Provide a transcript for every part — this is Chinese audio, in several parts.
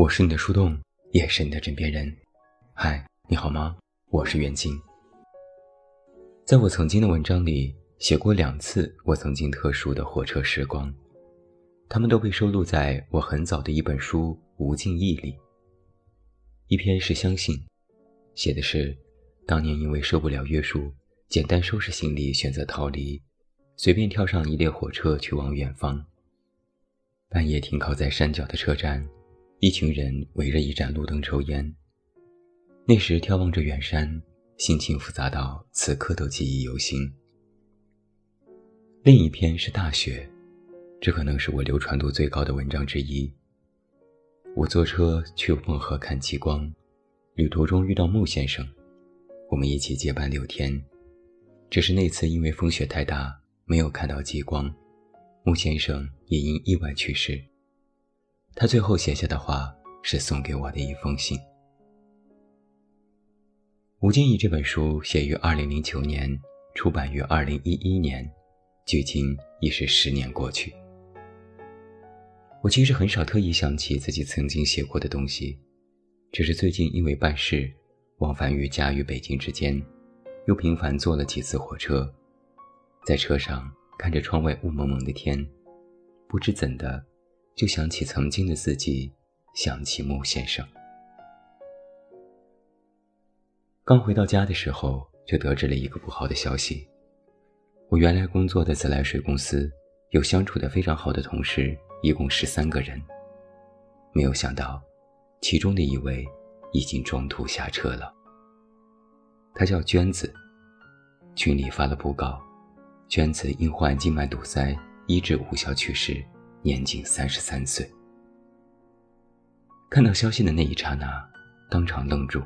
我是你的树洞，也是你的枕边人。嗨，你好吗？我是袁静。在我曾经的文章里写过两次我曾经特殊的火车时光，他们都被收录在我很早的一本书《无尽意》里。一篇是相信，写的是当年因为受不了约束，简单收拾行李，选择逃离，随便跳上一列火车去往远方。半夜停靠在山脚的车站。一群人围着一盏路灯抽烟。那时眺望着远山，心情复杂到此刻都记忆犹新。另一篇是大雪，这可能是我流传度最高的文章之一。我坐车去漠河看极光，旅途中遇到穆先生，我们一起结伴六天。只是那次因为风雪太大，没有看到极光，穆先生也因意外去世。他最后写下的话是送给我的一封信。《吴敬义》这本书写于二零零九年，出版于二零一一年，距今已是十年过去。我其实很少特意想起自己曾经写过的东西，只是最近因为办事，往返于家与北京之间，又频繁坐了几次火车，在车上看着窗外雾蒙蒙的天，不知怎的。就想起曾经的自己，想起穆先生。刚回到家的时候，就得知了一个不好的消息：我原来工作的自来水公司，有相处的非常好的同事，一共十三个人。没有想到，其中的一位已经中途下车了。他叫娟子。群里发了布告：娟子因患静脉堵塞，医治无效去世。年仅三十三岁。看到消息的那一刹那，当场愣住。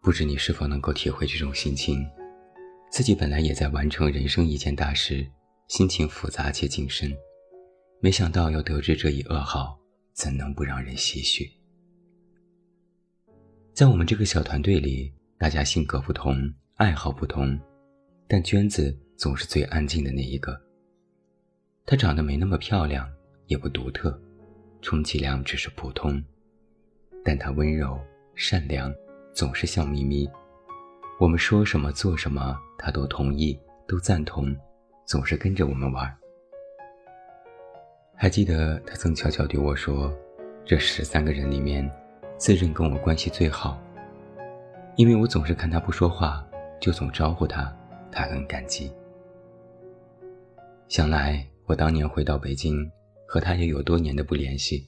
不知你是否能够体会这种心情？自己本来也在完成人生一件大事，心情复杂且谨慎，没想到要得知这一噩耗，怎能不让人唏嘘？在我们这个小团队里，大家性格不同，爱好不同，但娟子总是最安静的那一个。她长得没那么漂亮，也不独特，充其量只是普通。但她温柔善良，总是笑眯眯。我们说什么做什么，她都同意，都赞同，总是跟着我们玩。还记得她曾悄悄对我说：“这十三个人里面，自认跟我关系最好，因为我总是看她不说话，就总招呼她，她很感激。”想来。我当年回到北京，和他也有多年的不联系，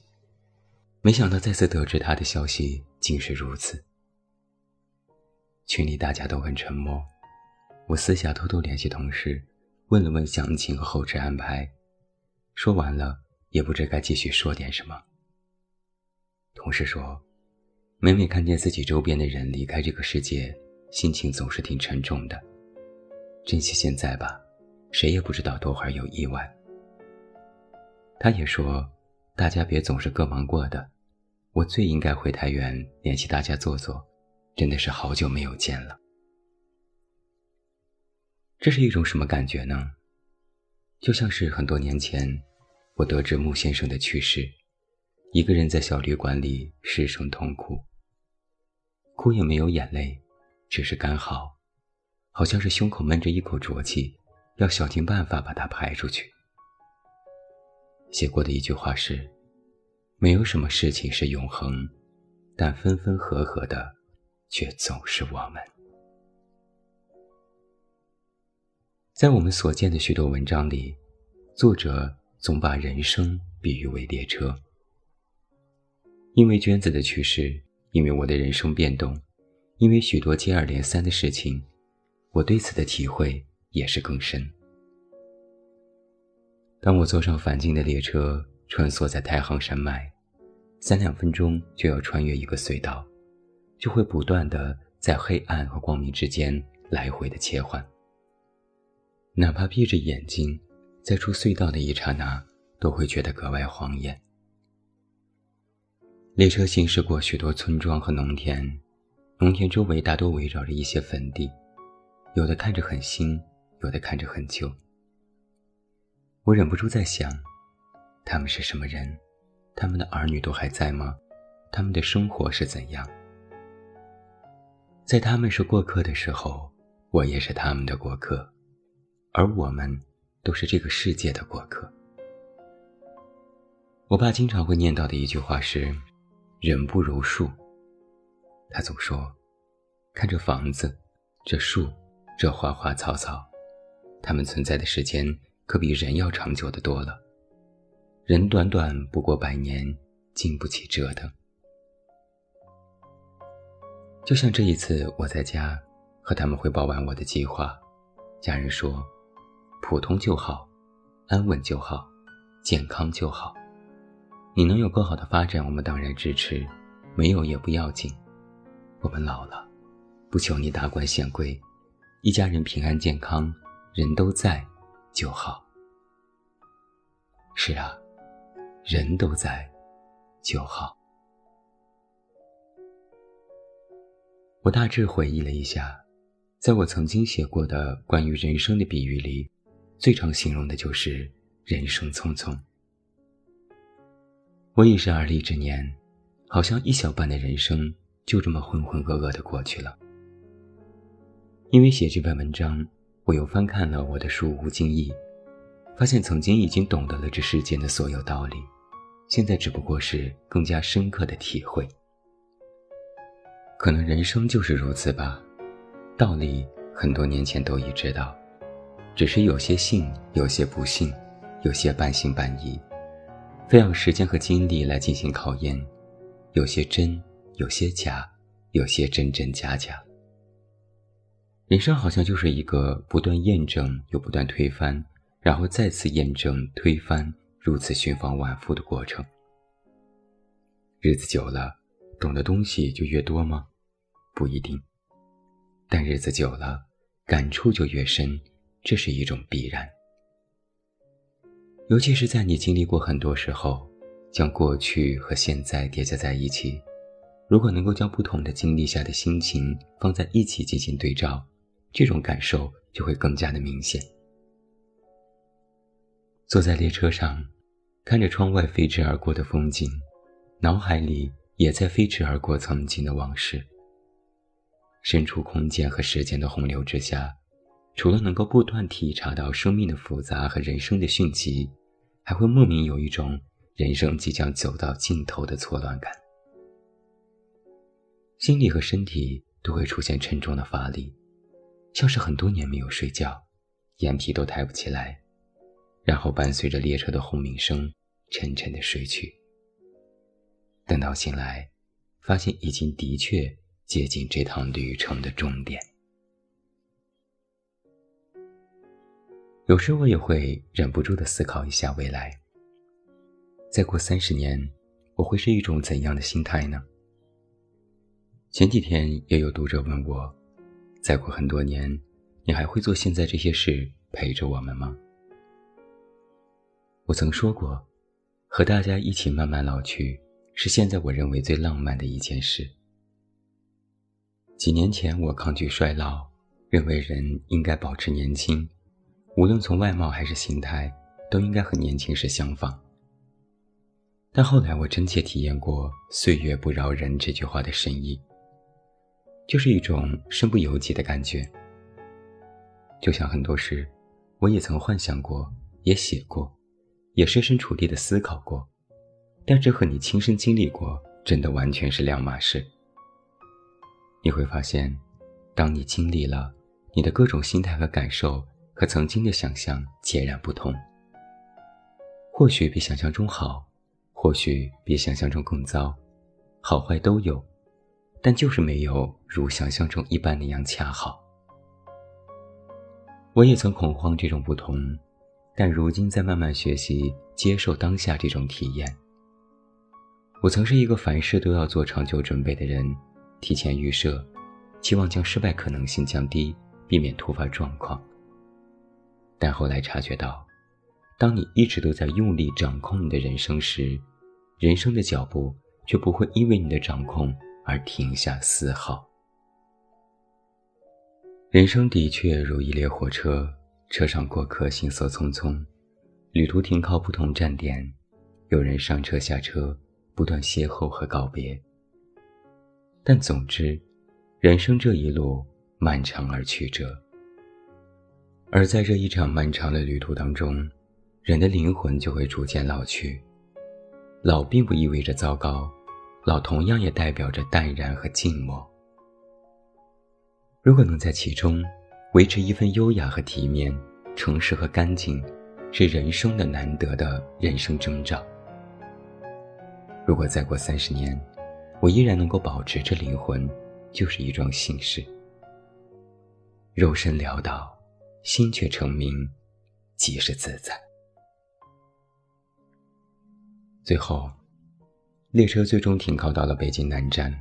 没想到再次得知他的消息竟是如此。群里大家都很沉默，我私下偷偷联系同事，问了问详情和后事安排，说完了也不知该继续说点什么。同事说，每每看见自己周边的人离开这个世界，心情总是挺沉重的。珍惜现在吧，谁也不知道多会儿有意外。他也说：“大家别总是各忙各的，我最应该回太原联系大家坐坐，真的是好久没有见了。”这是一种什么感觉呢？就像是很多年前，我得知穆先生的去世，一个人在小旅馆里失声痛哭，哭也没有眼泪，只是干嚎，好像是胸口闷着一口浊气，要想尽办法把它排出去。写过的一句话是：“没有什么事情是永恒，但分分合合的，却总是我们。”在我们所见的许多文章里，作者总把人生比喻为列车。因为娟子的去世，因为我的人生变动，因为许多接二连三的事情，我对此的体会也是更深。当我坐上返京的列车，穿梭在太行山脉，三两分钟就要穿越一个隧道，就会不断的在黑暗和光明之间来回的切换。哪怕闭着眼睛，在出隧道的一刹那，都会觉得格外晃眼。列车行驶过许多村庄和农田，农田周围大多围绕着一些坟地，有的看着很新，有的看着很旧。我忍不住在想，他们是什么人？他们的儿女都还在吗？他们的生活是怎样？在他们是过客的时候，我也是他们的过客，而我们都是这个世界的过客。我爸经常会念叨的一句话是：“人不如树。”他总说：“看这房子，这树，这花花草草，它们存在的时间可比人要长久的多了。人短短不过百年，经不起折腾。”就像这一次，我在家和他们汇报完我的计划，家人说：“普通就好，安稳就好，健康就好。你能有更好的发展，我们当然支持；没有也不要紧。我们老了，不求你达官显贵，一家人平安健康，人都在就好。是啊，人都在就好。”我大致回忆了一下，在我曾经写过的关于人生的比喻里，最常形容的就是人生匆匆。我已是而立之年，好像一小半的人生就这么浑浑噩噩的过去了。因为写这篇文章，我又翻看了我的书《无尽意》，发现曾经已经懂得了这世间的所有道理，现在只不过是更加深刻的体会。可能人生就是如此吧，道理很多年前都已知道，只是有些信，有些不信，有些半信半疑，非要时间和精力来进行考验，有些真，有些假，有些真真假假。人生好像就是一个不断验证又不断推翻，然后再次验证推翻，如此循环往复的过程。日子久了。懂的东西就越多吗？不一定。但日子久了，感触就越深，这是一种必然。尤其是在你经历过很多时候，将过去和现在叠加在一起，如果能够将不同的经历下的心情放在一起进行对照，这种感受就会更加的明显。坐在列车上，看着窗外飞驰而过的风景，脑海里。也在飞驰而过曾经的往事。身处空间和时间的洪流之下，除了能够不断体察到生命的复杂和人生的迅疾，还会莫名有一种人生即将走到尽头的错乱感。心理和身体都会出现沉重的乏力，像是很多年没有睡觉，眼皮都抬不起来，然后伴随着列车的轰鸣声，沉沉的睡去。等到醒来，发现已经的确接近这趟旅程的终点。有时我也会忍不住的思考一下未来。再过三十年，我会是一种怎样的心态呢？前几天也有读者问我，再过很多年，你还会做现在这些事陪着我们吗？我曾说过，和大家一起慢慢老去。是现在我认为最浪漫的一件事。几年前，我抗拒衰老，认为人应该保持年轻，无论从外貌还是心态，都应该和年轻时相仿。但后来，我真切体验过“岁月不饶人”这句话的深意，就是一种身不由己的感觉。就像很多事，我也曾幻想过，也写过，也设身处地的思考过。但这和你亲身经历过，真的完全是两码事。你会发现，当你经历了，你的各种心态和感受和曾经的想象截然不同。或许比想象中好，或许比想象中更糟，好坏都有，但就是没有如想象中一般那样恰好。我也曾恐慌这种不同，但如今在慢慢学习接受当下这种体验。我曾是一个凡事都要做长久准备的人，提前预设，期望将失败可能性降低，避免突发状况。但后来察觉到，当你一直都在用力掌控你的人生时，人生的脚步却不会因为你的掌控而停下丝毫。人生的确如一列火车，车上过客行色匆匆，旅途停靠不同站点。有人上车下车，不断邂逅和告别。但总之，人生这一路漫长而曲折。而在这一场漫长的旅途当中，人的灵魂就会逐渐老去。老并不意味着糟糕，老同样也代表着淡然和静默。如果能在其中维持一份优雅和体面、诚实和干净，是人生的难得的人生征兆。如果再过三十年，我依然能够保持着灵魂，就是一桩幸事。肉身潦倒，心却澄明，即是自在。最后，列车最终停靠到了北京南站。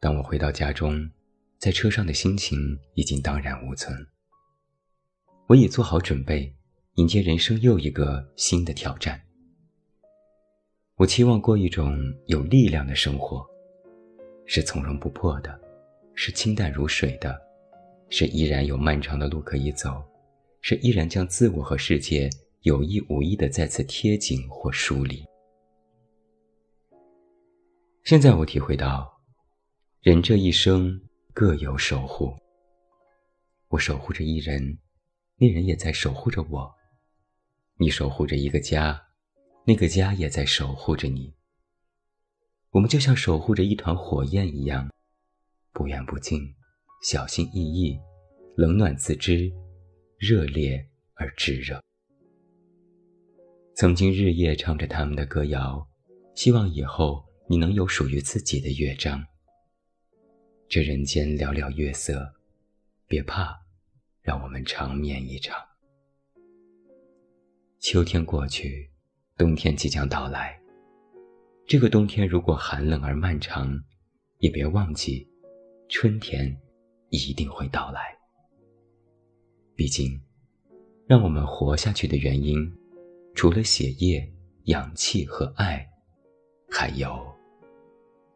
当我回到家中，在车上的心情已经荡然无存。我已做好准备，迎接人生又一个新的挑战。我期望过一种有力量的生活，是从容不迫的，是清淡如水的，是依然有漫长的路可以走，是依然将自我和世界有意无意的再次贴紧或疏离。现在我体会到，人这一生各有守护。我守护着一人，那人也在守护着我。你守护着一个家，那个家也在守护着你。我们就像守护着一团火焰一样，不远不近，小心翼翼，冷暖自知，热烈而炙热。曾经日夜唱着他们的歌谣，希望以后。你能有属于自己的乐章。这人间寥寥月色，别怕，让我们长眠一场。秋天过去，冬天即将到来。这个冬天如果寒冷而漫长，也别忘记，春天一定会到来。毕竟，让我们活下去的原因，除了血液、氧气和爱，还有。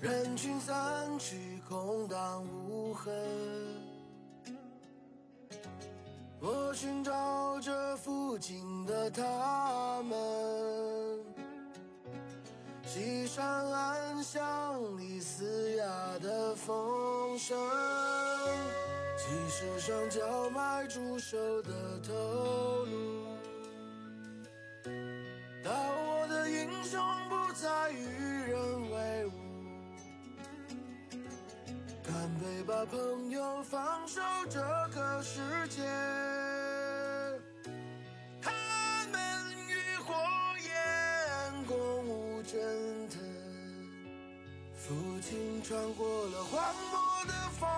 人群散去，空荡无痕。我寻找着附近的他们，西山暗巷里嘶哑的风声，即使双叫卖出手的头颅，当我的英雄不再与别把朋友放手这个世界，他们与火焰共舞蒸腾。父亲穿过了荒漠的风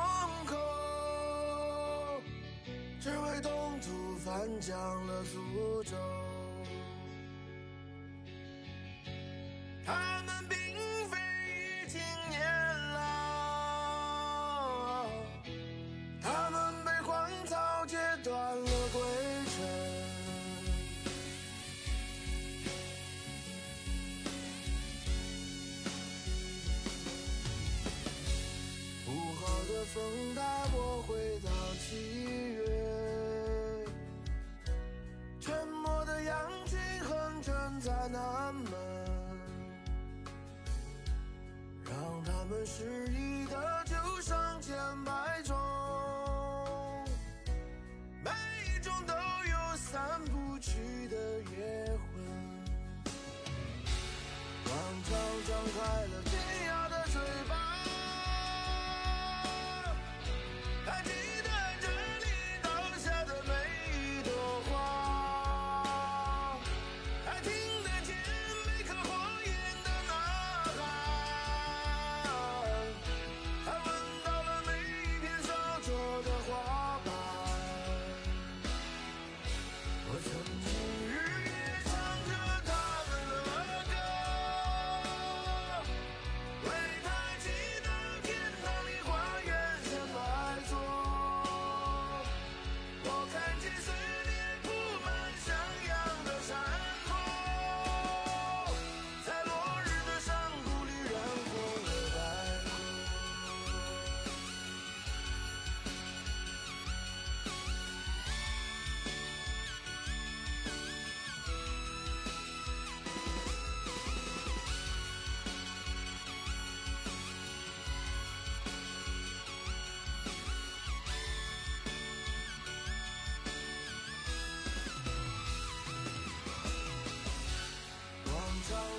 口，只为东土翻江了苏州。我们失意的就上千百种，每一种都有散不去的夜魂，广场张开了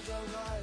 the light.